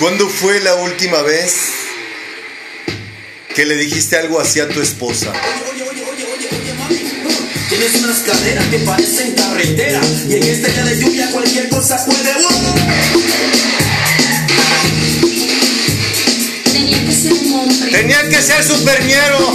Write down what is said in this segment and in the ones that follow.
¿Cuándo fue la última vez que le dijiste algo así a tu esposa? Oye, oye, oye, oye, oye, mami. Tienes unas caderas que parecen carretera. Y en este día de lluvia cualquier cosa puede. Tenía que ser un hombre. Tenía que ser superñero.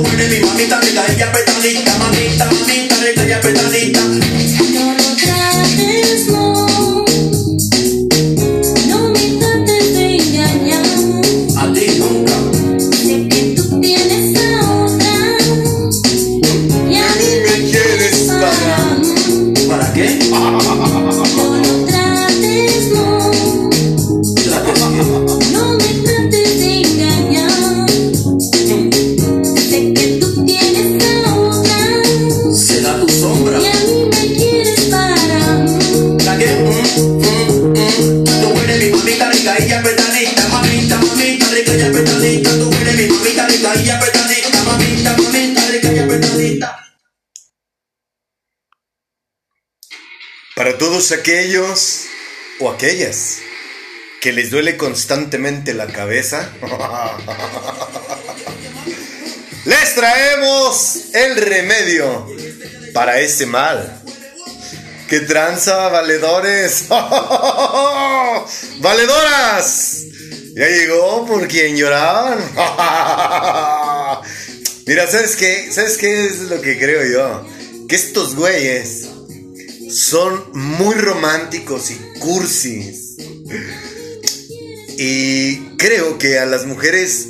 mujeres, mi mamita, rita, ella petalita, mamita, mamita, rita, ella petalita. Pues aquellos o aquellas que les duele constantemente la cabeza, les traemos el remedio para ese mal. ¡Qué tranza, valedores! ¡Valedoras! Ya llegó por quien lloraban. Mira, ¿sabes qué? ¿Sabes qué es lo que creo yo? Que estos güeyes son muy románticos y cursis. Y creo que a las mujeres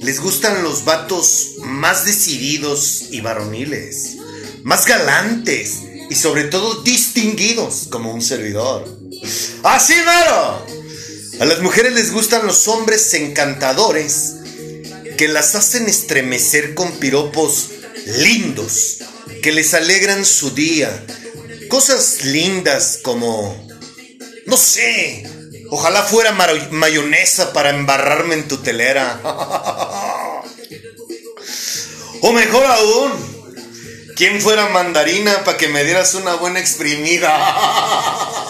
les gustan los vatos más decididos y varoniles, más galantes y sobre todo distinguidos como un servidor. ¡Así mero! A las mujeres les gustan los hombres encantadores que las hacen estremecer con piropos lindos, que les alegran su día, Cosas lindas como, no sé, ojalá fuera mayonesa para embarrarme en tu telera. o mejor aún, ¿quién fuera mandarina para que me dieras una buena exprimida?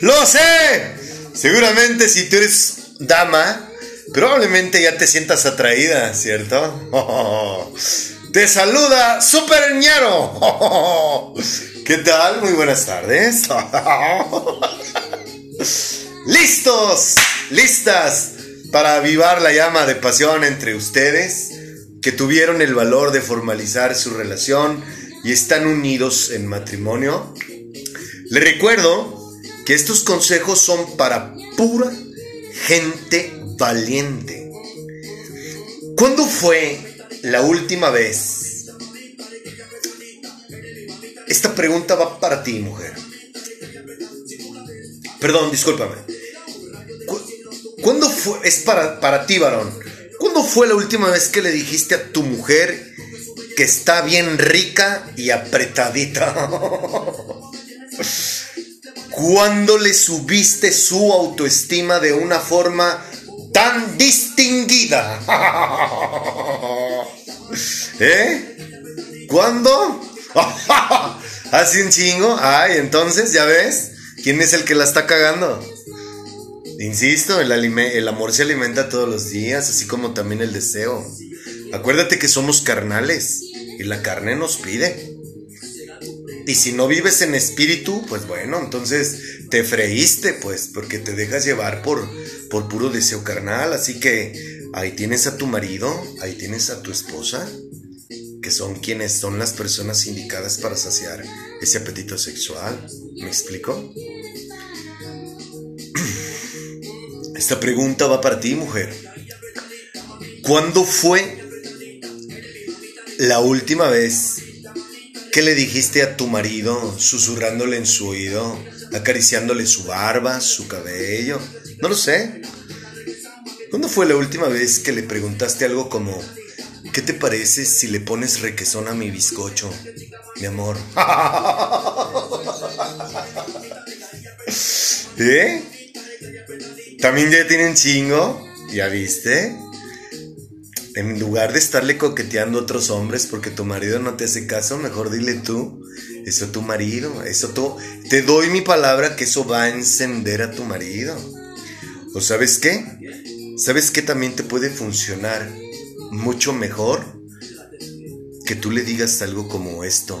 Lo sé. Seguramente si tú eres dama, probablemente ya te sientas atraída, ¿cierto? Te saluda Super ñero. ¿Qué tal? Muy buenas tardes. Listos, listas para avivar la llama de pasión entre ustedes que tuvieron el valor de formalizar su relación y están unidos en matrimonio. Les recuerdo que estos consejos son para pura gente valiente. ¿Cuándo fue la última vez? Esta pregunta va para ti, mujer. Perdón, discúlpame. ¿Cu- ¿Cuándo fue? Es para, para ti, varón. ¿Cuándo fue la última vez que le dijiste a tu mujer que está bien rica y apretadita? ¿Cuándo le subiste su autoestima de una forma tan distinguida? ¿Eh? ¿Cuándo? ¿Hace un chingo? Ay, entonces, ¿ya ves? ¿Quién es el que la está cagando? Insisto, el, el amor se alimenta todos los días, así como también el deseo. Acuérdate que somos carnales y la carne nos pide. Y si no vives en espíritu, pues bueno, entonces te freíste, pues, porque te dejas llevar por, por puro deseo carnal. Así que ahí tienes a tu marido, ahí tienes a tu esposa, que son quienes son las personas indicadas para saciar ese apetito sexual. ¿Me explico? Esta pregunta va para ti, mujer. ¿Cuándo fue la última vez que le dijiste a tu marido, susurrándole en su oído, acariciándole su barba, su cabello? No lo sé. ¿Cuándo fue la última vez que le preguntaste algo como, ¿qué te parece si le pones requesón a mi bizcocho, mi amor? ¿Eh? También ya tienen chingo, ¿ya viste? En lugar de estarle coqueteando a otros hombres porque tu marido no te hace caso, mejor dile tú, eso tu marido, eso tú, te doy mi palabra que eso va a encender a tu marido. ¿O sabes qué? ¿Sabes qué también te puede funcionar mucho mejor? Que tú le digas algo como esto.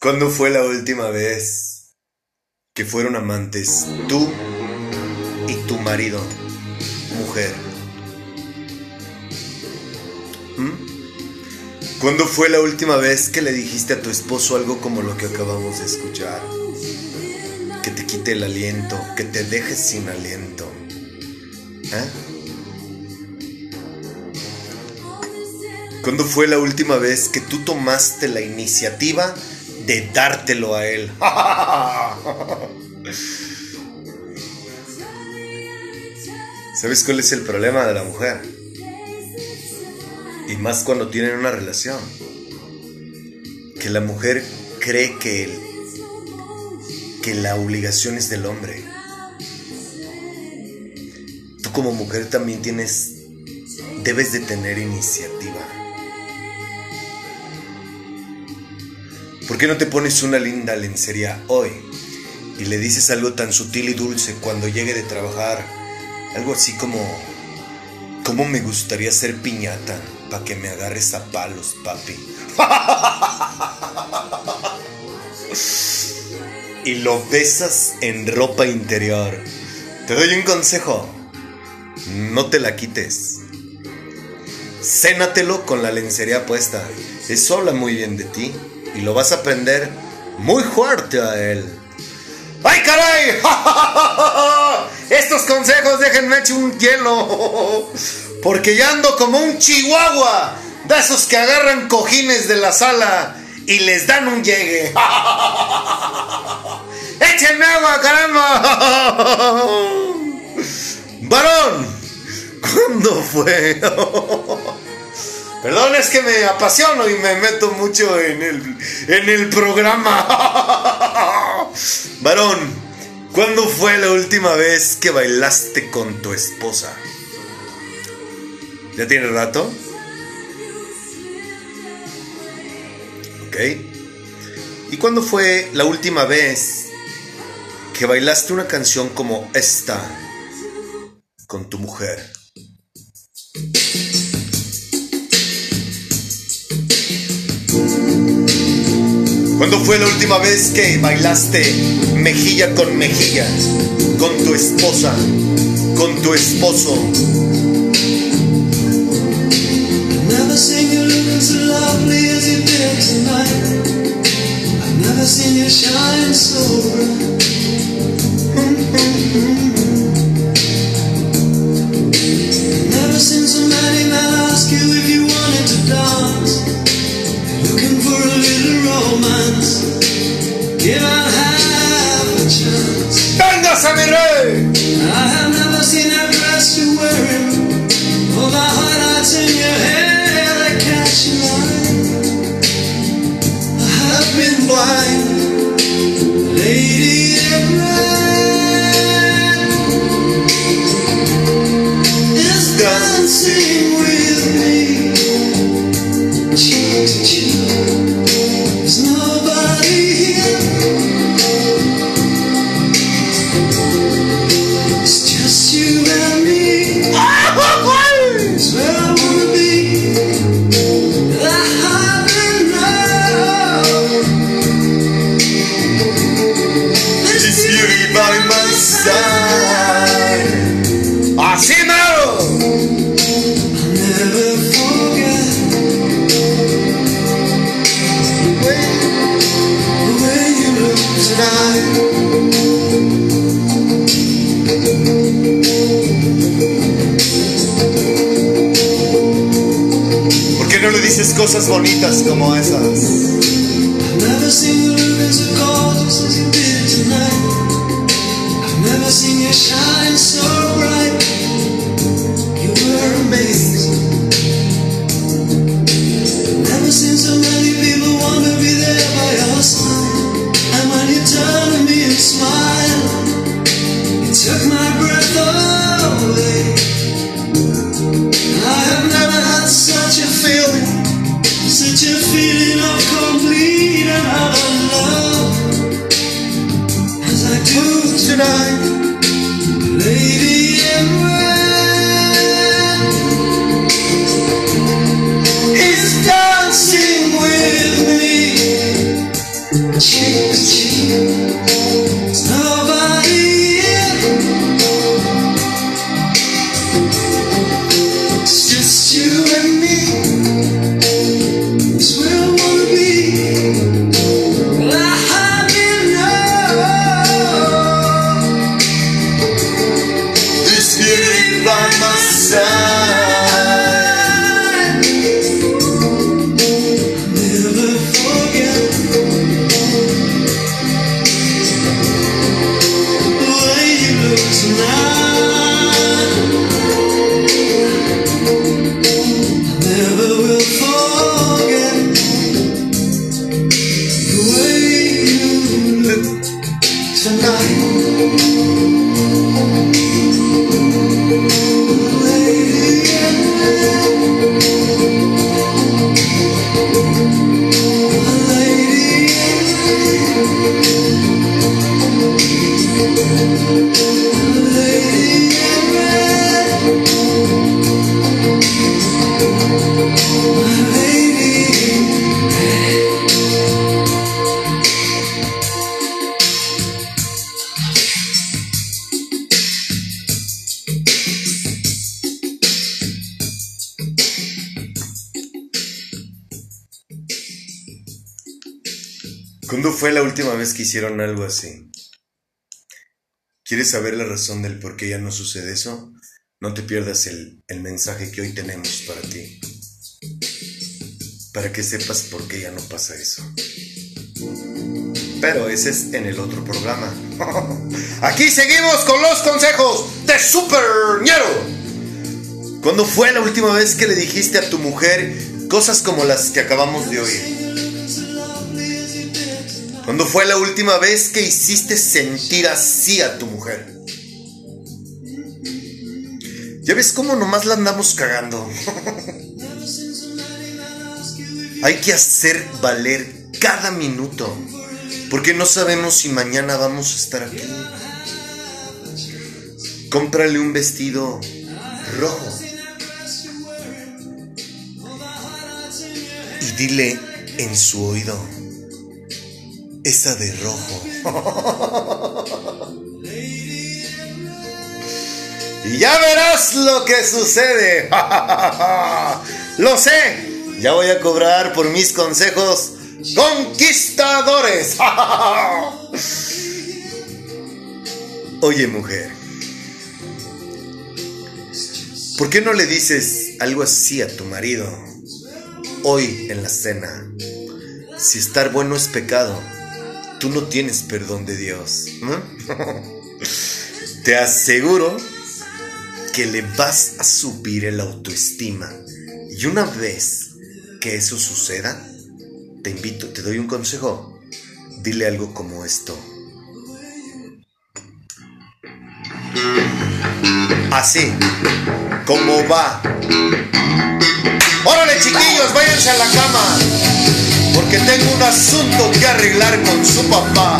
¿Cuándo fue la última vez que fueron amantes tú y tu marido, mujer? ¿Mm? ¿Cuándo fue la última vez que le dijiste a tu esposo algo como lo que acabamos de escuchar? Que te quite el aliento, que te dejes sin aliento. ¿Eh? ¿Cuándo fue la última vez que tú tomaste la iniciativa de dártelo a él? ¿Sabes cuál es el problema de la mujer? Y más cuando tienen una relación. Que la mujer cree que, el- que la obligación es del hombre. Tú como mujer también tienes, debes de tener iniciativa. ¿Por qué no te pones una linda lencería hoy y le dices algo tan sutil y dulce cuando llegue de trabajar? Algo así como, ¿cómo me gustaría ser piñata para que me agarres a palos, papi? y lo besas en ropa interior. Te doy un consejo. No te la quites. Cénatelo con la lencería puesta. Eso habla muy bien de ti. Y lo vas a aprender muy fuerte a él. ¡Ay, caray! Estos consejos déjenme echar un hielo. Porque ya ando como un chihuahua. De esos que agarran cojines de la sala y les dan un llegue. ¡Échenme agua, caramba! Varón, ¿cuándo fue? Perdón, es que me apasiono y me meto mucho en el, en el programa. Varón, ¿cuándo fue la última vez que bailaste con tu esposa? ¿Ya tiene rato? Ok. ¿Y cuándo fue la última vez que bailaste una canción como esta con tu mujer? ¿Cuándo fue la última vez que bailaste mejilla con mejilla con tu esposa, con tu esposo? Never seen you looking so lovely as you did tonight. I've never seen you shine so bright. Never seen so many men ask you if you ¡Véngase, mi rey! I have never seen that dress you're wearing. All the highlights in your hair that catch your eye. I have been blind, lady in red is dancing with me, cheek to cheek. Hicieron algo así? ¿Quieres saber la razón del por qué ya no sucede eso? No te pierdas el, el mensaje que hoy tenemos para ti. Para que sepas por qué ya no pasa eso. Pero ese es en el otro programa. Aquí seguimos con los consejos de Super Ñero. ¿Cuándo fue la última vez que le dijiste a tu mujer cosas como las que acabamos de oír? ¿Cuándo fue la última vez que hiciste sentir así a tu mujer? Ya ves cómo nomás la andamos cagando. Hay que hacer valer cada minuto, porque no sabemos si mañana vamos a estar aquí. Cómprale un vestido rojo. Y dile en su oído, esa de rojo. y ya verás lo que sucede. lo sé. Ya voy a cobrar por mis consejos conquistadores. Oye, mujer. ¿Por qué no le dices algo así a tu marido hoy en la cena? Si estar bueno es pecado, tú no tienes perdón de Dios. Te aseguro que le vas a subir el autoestima. Y una vez que eso suceda, te invito, te doy un consejo. Dile algo como esto. Así, como va. Órale chiquillos, váyanse a la cama. Porque tengo un asunto que arreglar con su papá.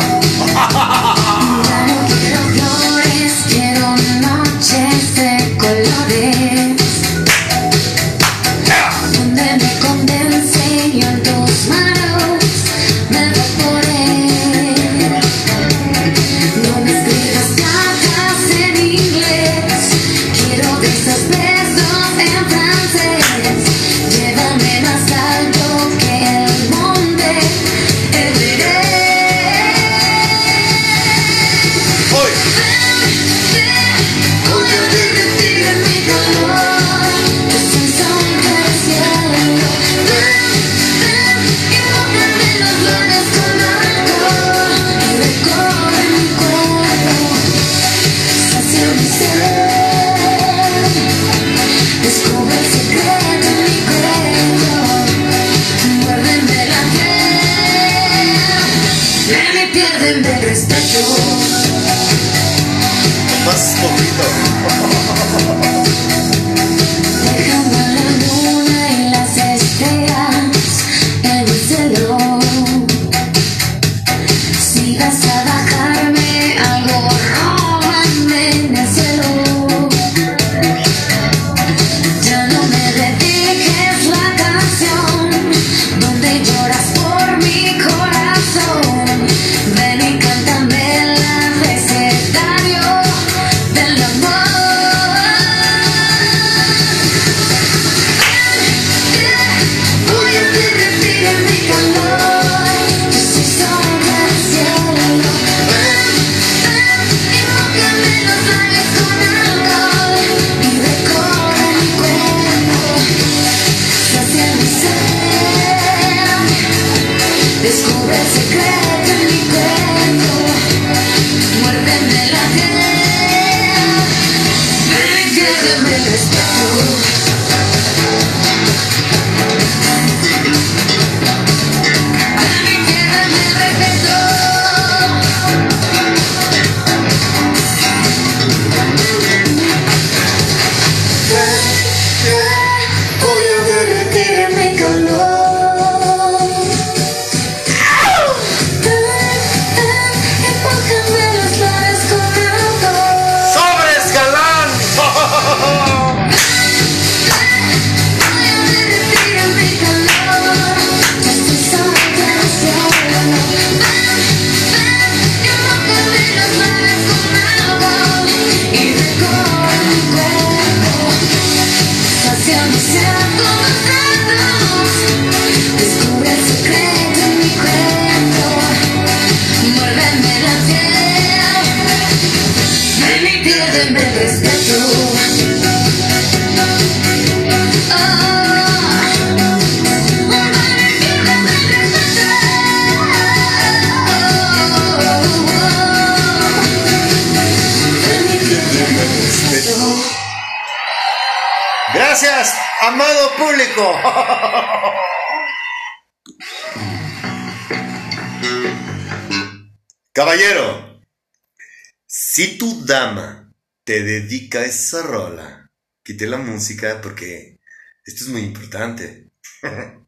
Porque esto es muy importante.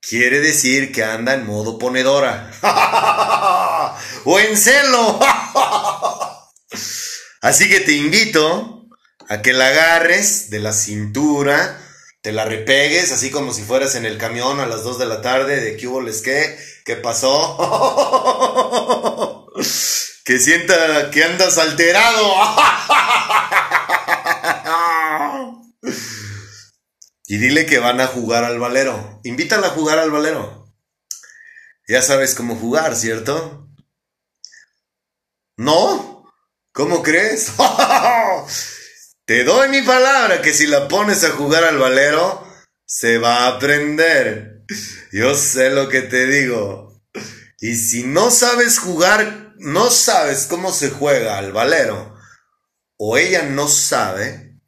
Quiere decir que anda en modo ponedora. o en celo. Así que te invito a que la agarres de la cintura, te la repegues, así como si fueras en el camión a las 2 de la tarde, de qué hubo les qué, qué pasó. que sienta que andas alterado. Y dile que van a jugar al valero. Invítala a jugar al valero. Ya sabes cómo jugar, ¿cierto? ¿No? ¿Cómo crees? Te doy mi palabra que si la pones a jugar al valero, se va a aprender. Yo sé lo que te digo. Y si no sabes jugar, no sabes cómo se juega al valero, o ella no sabe,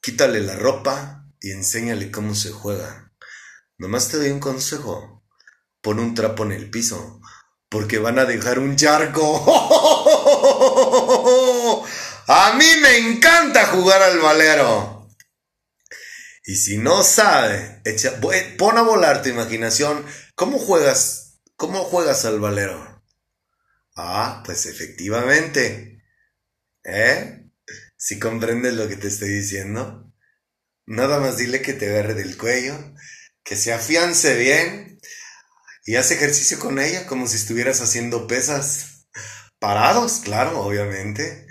quítale la ropa y enséñale cómo se juega. Nomás te doy un consejo. Pon un trapo en el piso, porque van a dejar un charco. A mí me encanta jugar al valero. Y si no sabe, echa- bu- pon a volar tu imaginación. ¿Cómo juegas? ¿Cómo juegas al valero? Ah, pues efectivamente. ¿Eh? Si comprendes lo que te estoy diciendo. Nada más dile que te agarre del cuello, que se afiance bien y haz ejercicio con ella como si estuvieras haciendo pesas. Parados, claro, obviamente.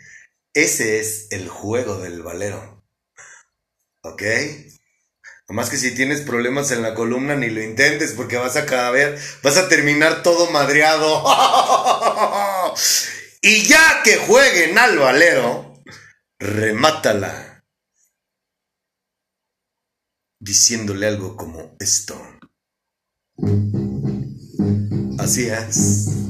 Ese es el juego del valero. ¿Ok? Nomás que si tienes problemas en la columna ni lo intentes porque vas a caber, vas a terminar todo madreado. y ya que jueguen al valero, remátala. Diciéndole algo como esto. Así es.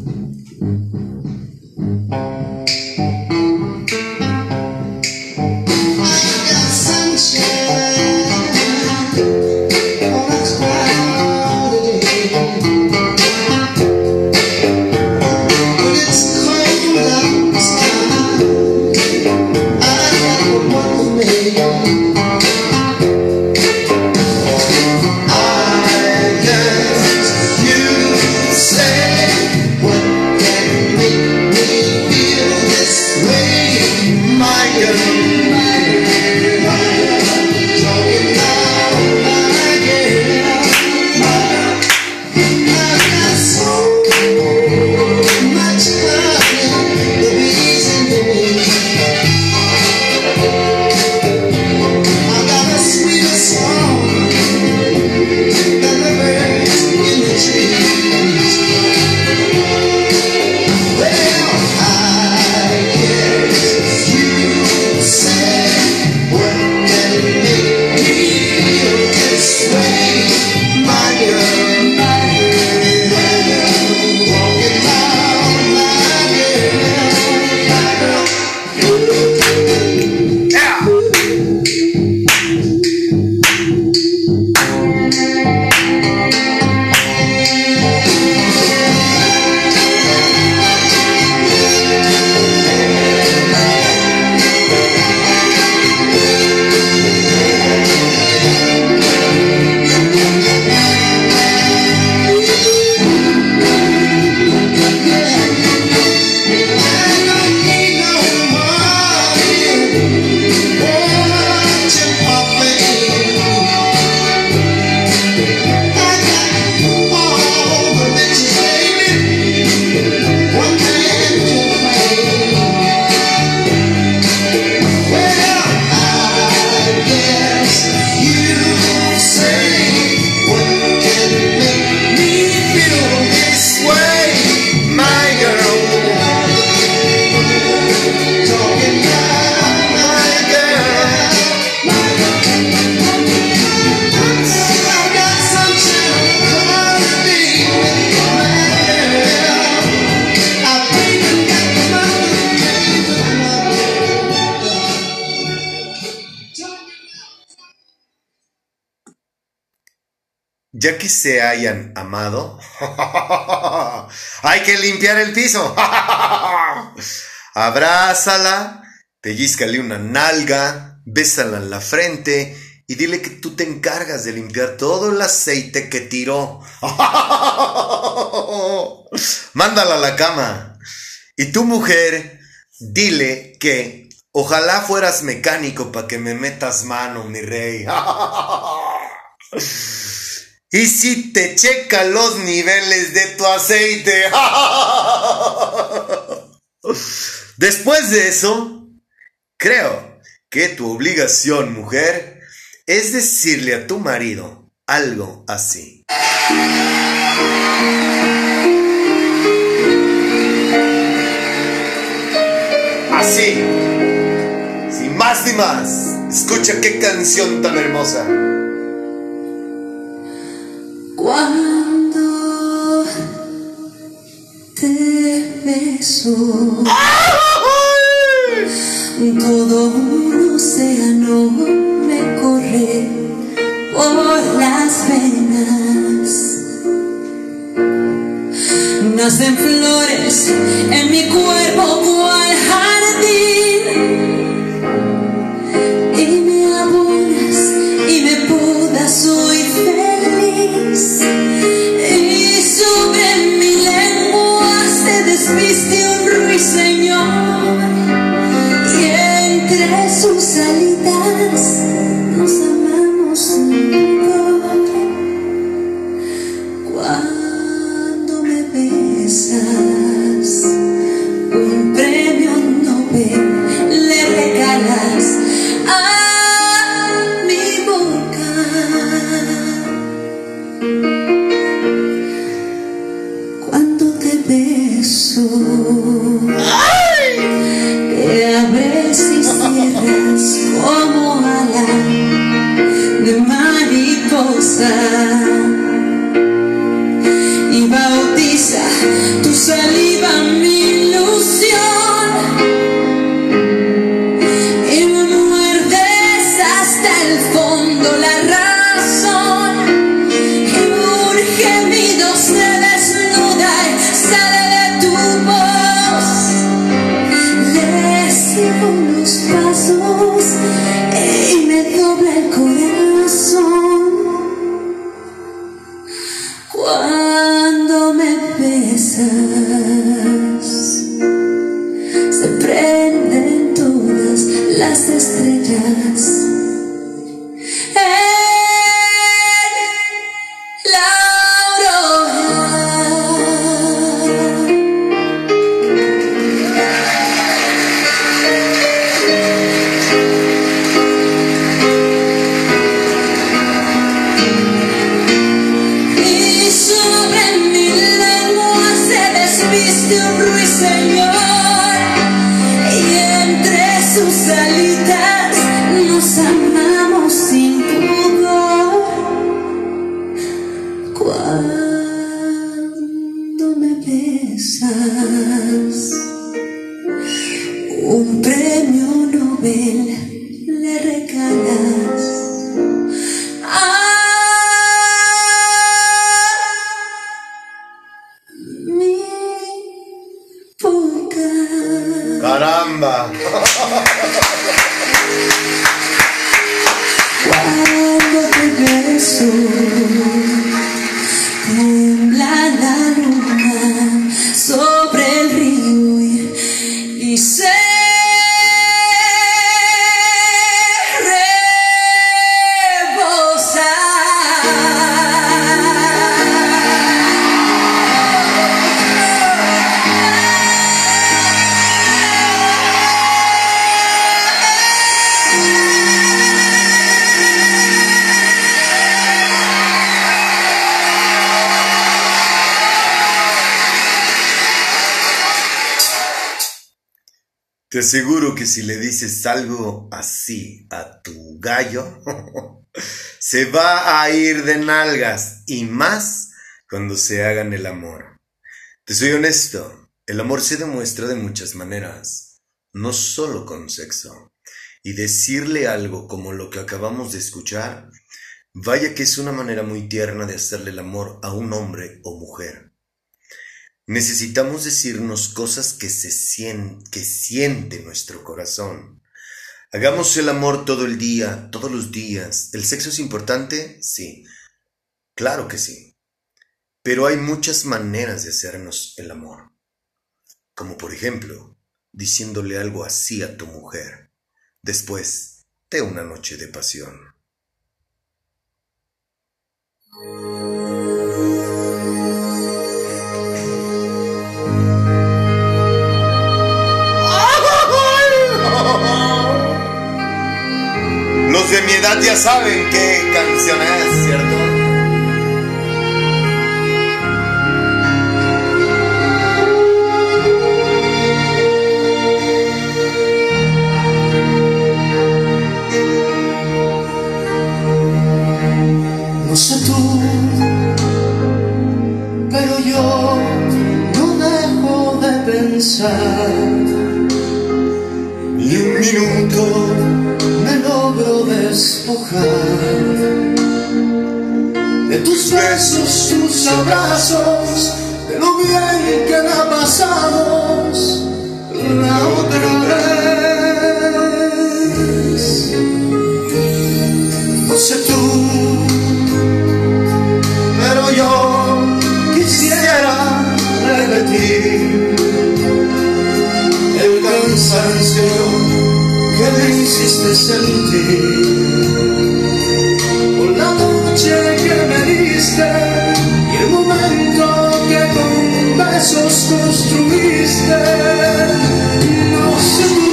Se hayan amado, hay que limpiar el piso. Abrázala, pellizcale una nalga, bésala en la frente y dile que tú te encargas de limpiar todo el aceite que tiró. Mándala a la cama. Y tu mujer, dile que ojalá fueras mecánico para que me metas mano, mi rey. Y si te checa los niveles de tu aceite. Después de eso, creo que tu obligación, mujer, es decirle a tu marido algo así. Así, sin más ni más, escucha qué canción tan hermosa. Jesus. Te aseguro que si le dices algo así a tu gallo, se va a ir de nalgas y más cuando se hagan el amor. Te soy honesto, el amor se demuestra de muchas maneras, no solo con sexo. Y decirle algo como lo que acabamos de escuchar Vaya que es una manera muy tierna de hacerle el amor a un hombre o mujer. Necesitamos decirnos cosas que se sien- que siente nuestro corazón. Hagamos el amor todo el día, todos los días. ¿El sexo es importante? Sí. Claro que sí. Pero hay muchas maneras de hacernos el amor. Como por ejemplo, diciéndole algo así a tu mujer, después de una noche de pasión. De mi edad ya saben qué canción es, ¿cierto? No sé tú, pero yo no dejo de pensar. Ni un minuto logro despojar de tus besos, tus abrazos, de lo bien que la pasamos la otra vez. No sé tú, pero yo quisiera repetir el cansancio me hiciste sentir por la noche que me diste y el momento que con besos construiste. No sé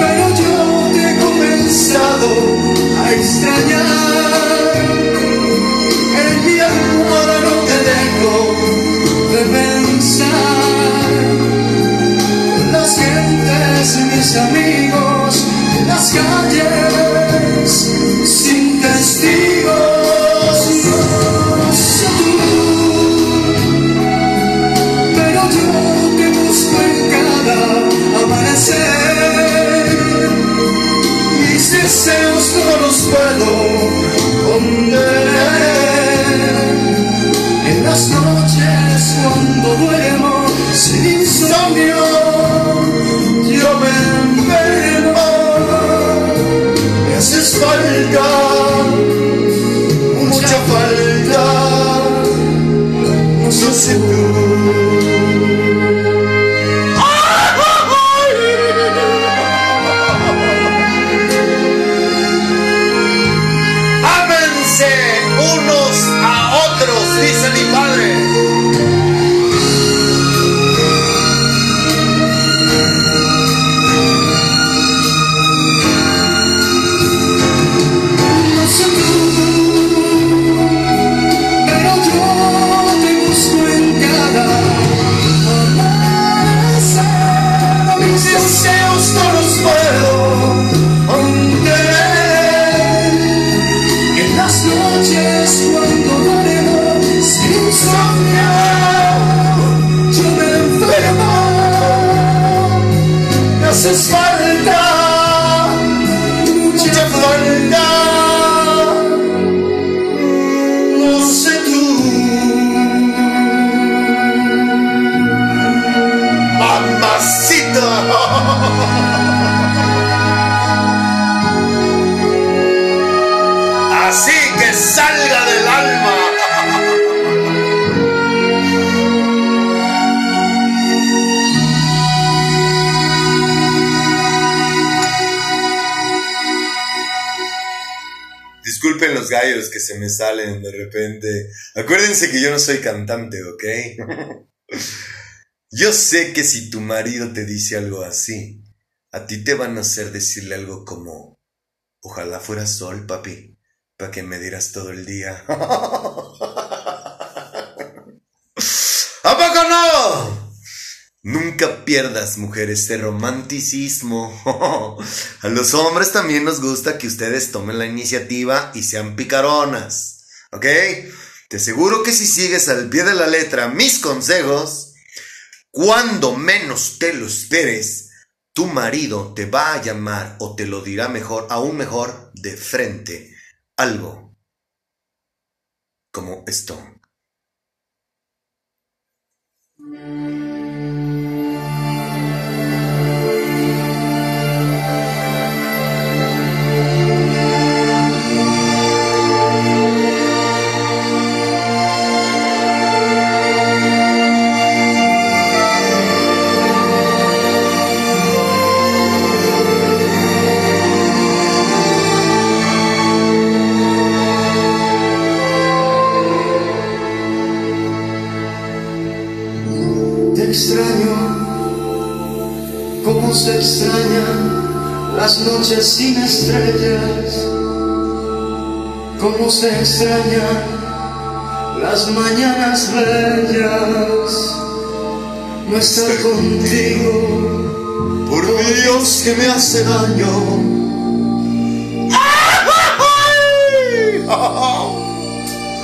pero yo he comenzado a extrañar. En mi almohada no te dejo de pensar. Mis amigos, en las calles, sin testigos. Pero yo te busco en cada amanecer. Mis deseos no los puedo contener. En las noches cuando duermo sin insomnio, falta, mucha falta. No sé Acuérdense que yo no soy cantante, ¿ok? Yo sé que si tu marido te dice algo así, a ti te van a hacer decirle algo como, ojalá fuera sol, papi, para que me dieras todo el día. ¿A poco no? Nunca pierdas, mujer, ese romanticismo. A los hombres también nos gusta que ustedes tomen la iniciativa y sean picaronas. ¿Ok? Te aseguro que si sigues al pie de la letra mis consejos, cuando menos te lo esperes, tu marido te va a llamar o te lo dirá mejor, aún mejor, de frente, algo como esto. Como se extrañan las noches sin estrellas, como se extrañan las mañanas bellas, no estar contigo, por Dios que me hace daño.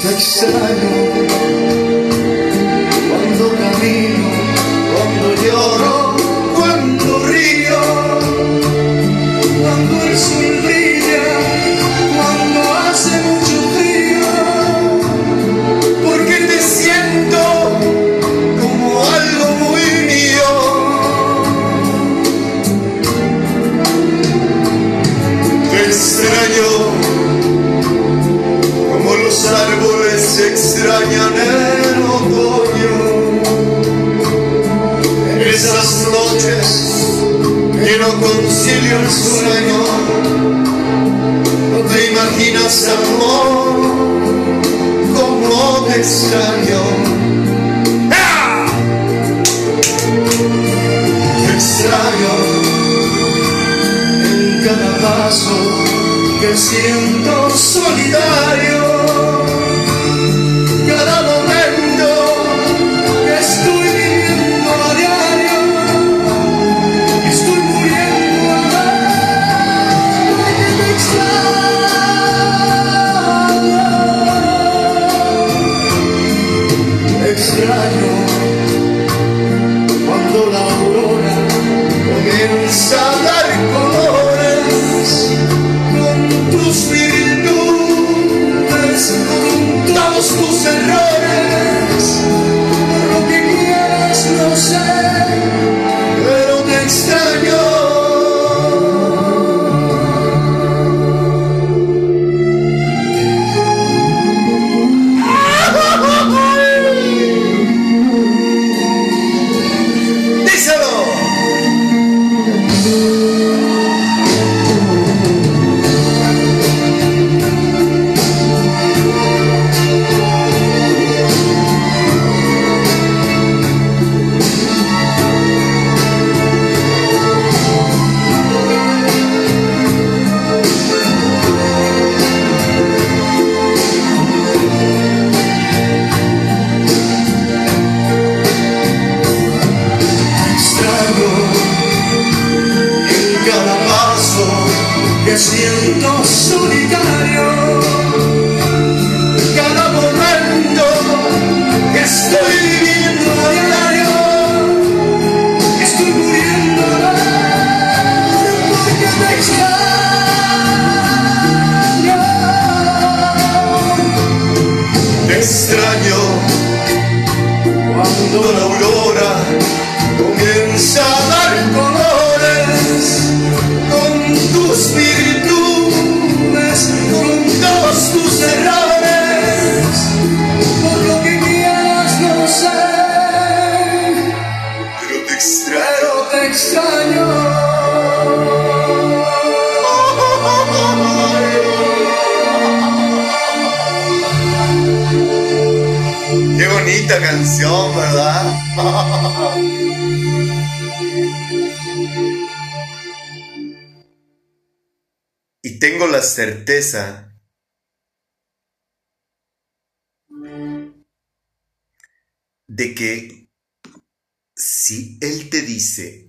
Te extraño cuando camino, cuando lloro, río, cuando el sol concilio el sueño, no te imaginas amor como te extraño. ¡Ah! Extraño en cada paso que siento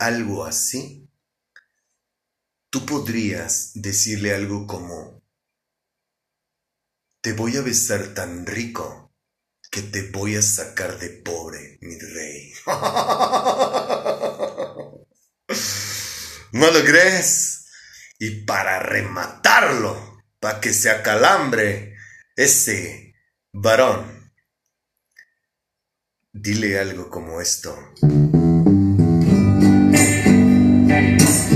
algo así, tú podrías decirle algo como, te voy a besar tan rico que te voy a sacar de pobre, mi rey. ¿No lo crees? Y para rematarlo, para que se acalambre ese varón, dile algo como esto. days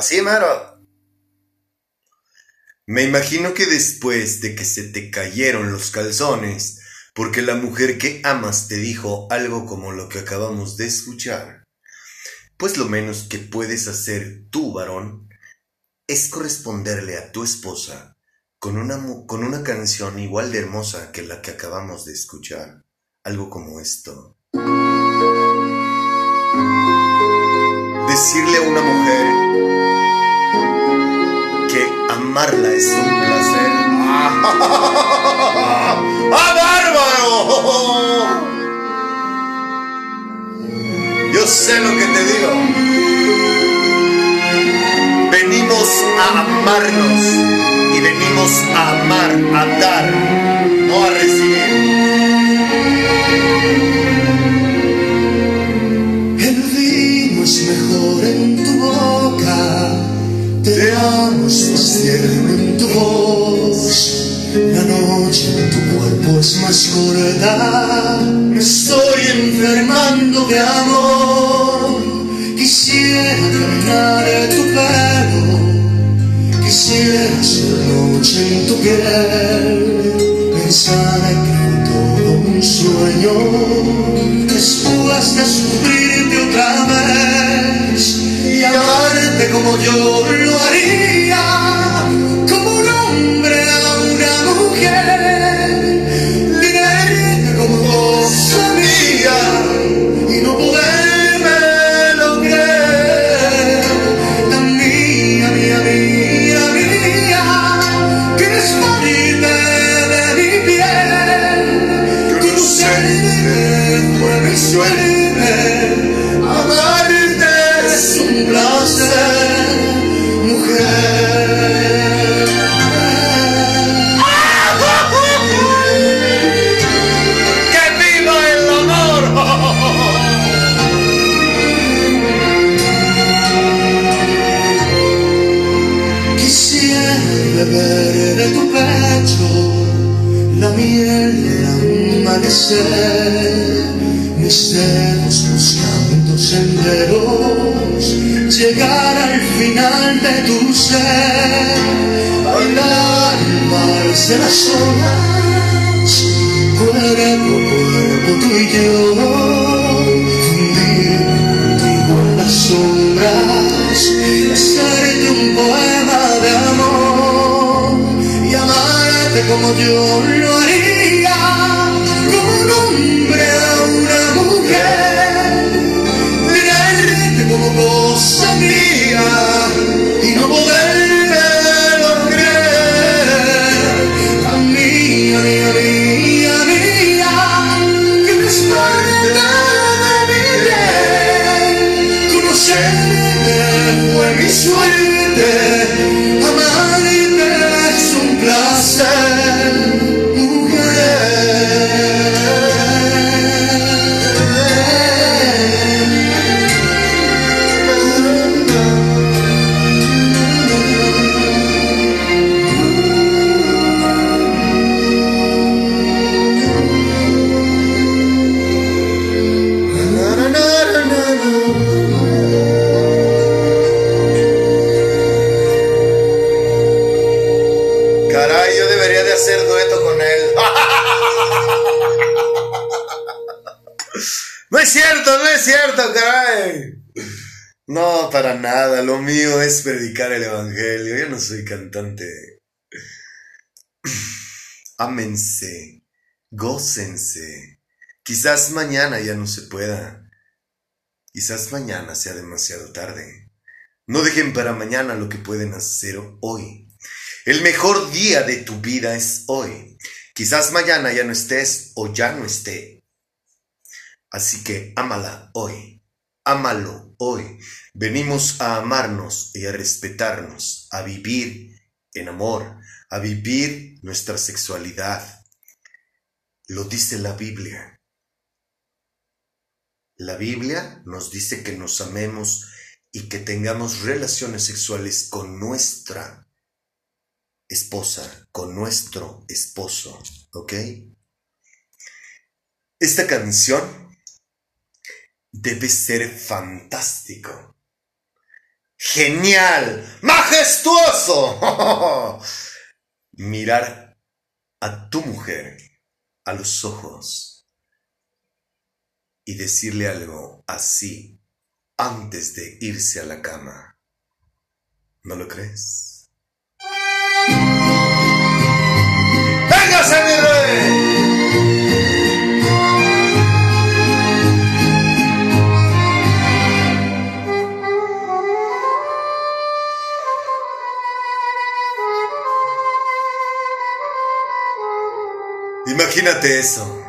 Así, mero. Me imagino que después de que se te cayeron los calzones, porque la mujer que amas te dijo algo como lo que acabamos de escuchar, pues lo menos que puedes hacer tú, varón, es corresponderle a tu esposa con una, con una canción igual de hermosa que la que acabamos de escuchar, algo como esto. Decirle a una mujer Amarla es un placer. ¡Ah, bárbaro! Yo sé lo que te digo. Venimos a amarnos y venimos a amar, a dar, no a recibir. llamas más en tu voz. La noche en tu cuerpo es más corta. Estoy enfermando de amor. Quisiera caminar tu pelo. Quisiera ser noche en tu piel. Pensar que fue todo un sueño. Después de sufrir como yo lo haría. Como un hombre a una mujer. Nada. Lo mío es predicar el evangelio. Yo no soy cantante. Ámense, gócense. Quizás mañana ya no se pueda. Quizás mañana sea demasiado tarde. No dejen para mañana lo que pueden hacer hoy. El mejor día de tu vida es hoy. Quizás mañana ya no estés o ya no esté. Así que ámala hoy. Ámalo hoy. Venimos a amarnos y a respetarnos, a vivir en amor, a vivir nuestra sexualidad. Lo dice la Biblia. La Biblia nos dice que nos amemos y que tengamos relaciones sexuales con nuestra esposa, con nuestro esposo, ¿ok? Esta canción debe ser fantástico, genial, majestuoso. Mirar a tu mujer a los ojos y decirle algo así antes de irse a la cama. ¿No lo crees? ¡Véngase, mi rey! Imagínate eso.